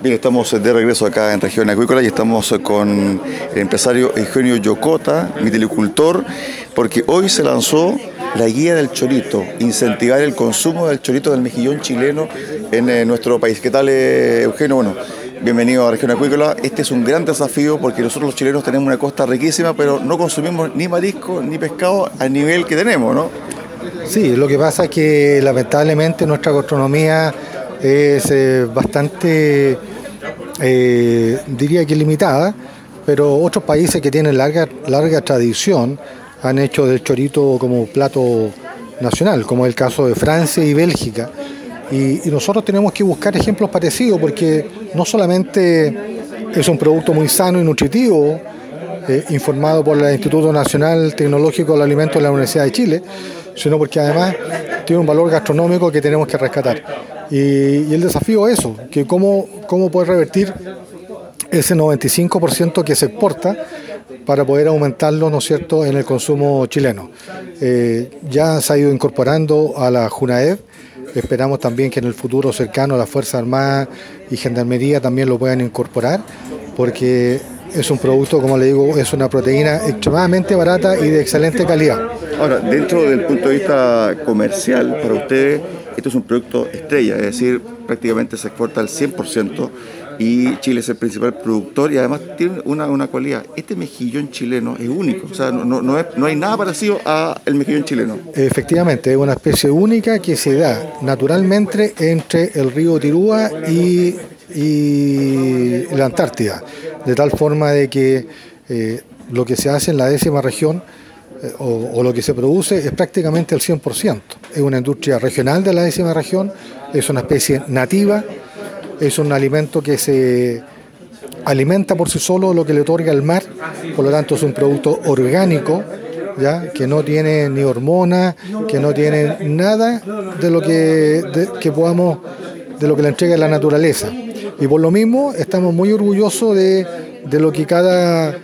Bien, estamos de regreso acá en Región Acuícola y estamos con el empresario Eugenio Yocota, mitilicultor, porque hoy se lanzó la guía del chorito, incentivar el consumo del chorito del mejillón chileno en eh, nuestro país. ¿Qué tal, eh, Eugenio? Bueno, bienvenido a Región Acuícola. Este es un gran desafío porque nosotros los chilenos tenemos una costa riquísima, pero no consumimos ni marisco ni pescado al nivel que tenemos, ¿no? Sí, lo que pasa es que lamentablemente nuestra gastronomía es eh, bastante, eh, diría que limitada, pero otros países que tienen larga, larga tradición han hecho del chorito como plato nacional, como el caso de Francia y Bélgica. Y, nosotros tenemos que buscar ejemplos parecidos porque no solamente es un producto muy sano y nutritivo, eh, informado por el Instituto Nacional Tecnológico del Alimento de la Universidad de Chile, sino porque además tiene un valor gastronómico que tenemos que rescatar. Y, el desafío es eso, que cómo, cómo poder revertir ese 95% que se exporta para poder aumentarlo, ¿no es cierto?, en el consumo chileno. Eh, ya se ha ido incorporando a la JUNAEV, esperamos también que en el futuro cercano las Fuerzas Armadas y Gendarmería también lo puedan incorporar, porque es un producto, como le digo, es una proteína extremadamente barata y de excelente calidad. Ahora, dentro del punto de vista comercial, para ustedes, esto es un producto estrella, es decir, prácticamente se exporta al 100% y Chile es el principal productor y además tiene una, una cualidad. Este mejillón chileno es único, o sea, no, no, no, hay nada parecido al mejillón chileno. Efectivamente, es una especie única que se da naturalmente entre el río Tirúa y, y la Antártida de tal forma de que eh, lo que se hace en la décima región eh, o, lo que se produce es prácticamente el 100%. Es una industria regional de la décima región, es una especie nativa, es un alimento que se alimenta por sí solo lo que le otorga el mar, por lo tanto es un producto orgánico, ¿ya? que no tiene ni hormonas, que no tiene nada de lo que, que podamos, de lo que le entrega la naturaleza. Y por lo mismo estamos muy orgullosos de, lo que cada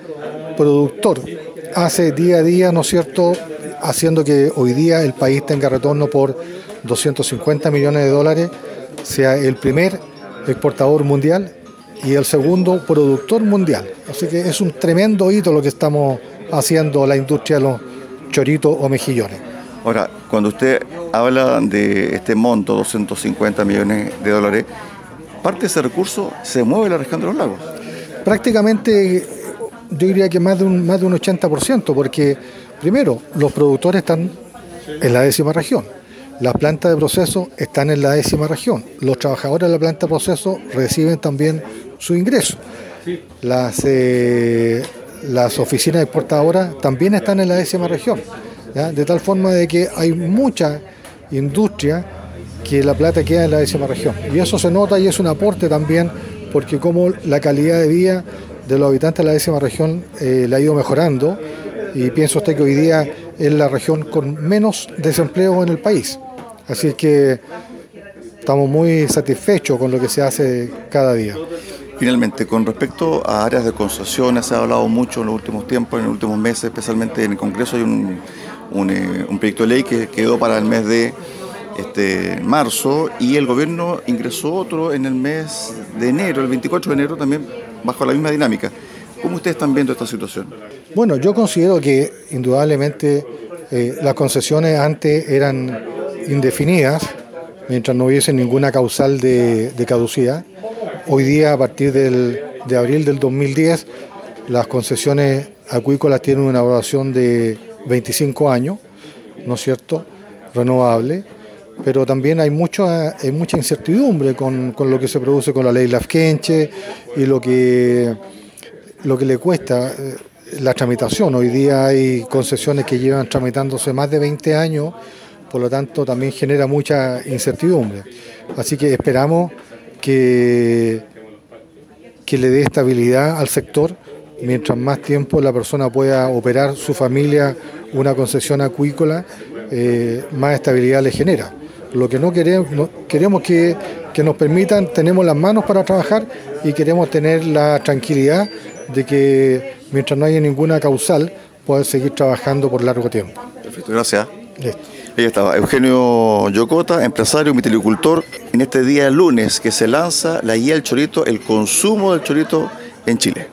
productor hace día a día, ¿no es cierto?, haciendo que hoy día el país tenga retorno por 250 millones de dólares, sea el primer exportador mundial y el segundo productor mundial. Así que es un tremendo hito lo que estamos haciendo la industria de los choritos o mejillones. Ahora, cuando usted habla de este monto, 250 millones de dólares, parte de ese recurso se mueve en la región de los lagos. Prácticamente yo diría que más de un, más de un 80%, porque primero, los productores están en la décima región, las plantas de proceso están en la décima región, los trabajadores de la planta de proceso reciben también su ingreso, las, eh, las oficinas exportadoras también están en la décima región, de tal forma de que hay mucha industria que la plata queda en la décima región. Y eso se nota y es un aporte también, porque como la calidad de vida de los habitantes de la décima región eh, le ha ido mejorando, y pienso usted que hoy día es la región con menos desempleo en el país. Así que estamos muy satisfechos con lo que se hace cada día. Finalmente, con respecto a áreas de concesiones, se ha hablado mucho en los últimos tiempos, en los últimos meses, especialmente en el Congreso hay un, un, eh, un proyecto de ley que quedó para el mes de este, marzo y el gobierno ingresó otro en el mes de enero, el 24 de enero también bajo la misma dinámica. ¿Cómo ustedes están viendo esta situación? Bueno, yo considero que indudablemente eh, las concesiones antes eran indefinidas mientras no hubiese ninguna causal de, caducidad. Hoy día, a partir del, de abril del 2010, las concesiones acuícolas tienen una evaluación de 25 años, ¿no es cierto?, renovable pero también hay, mucho, hay mucha incertidumbre con, lo que se produce con la ley Lafkenche y lo que, lo que le cuesta eh, la tramitación. Hoy día hay concesiones que llevan tramitándose más de 20 años, por lo tanto también genera mucha incertidumbre. Así que esperamos que, que le dé estabilidad al sector mientras más tiempo la persona pueda operar su familia una concesión acuícola, eh, más estabilidad le genera. Lo que no queremos, queremos que, nos permitan, tenemos las manos para trabajar y queremos tener la tranquilidad de que mientras no haya ninguna causal, poder seguir trabajando por largo tiempo. Perfecto, gracias. Ahí estaba Eugenio Yocota, empresario, mitilicultor, en este día lunes que se lanza la guía del chorito, el consumo del chorito en Chile.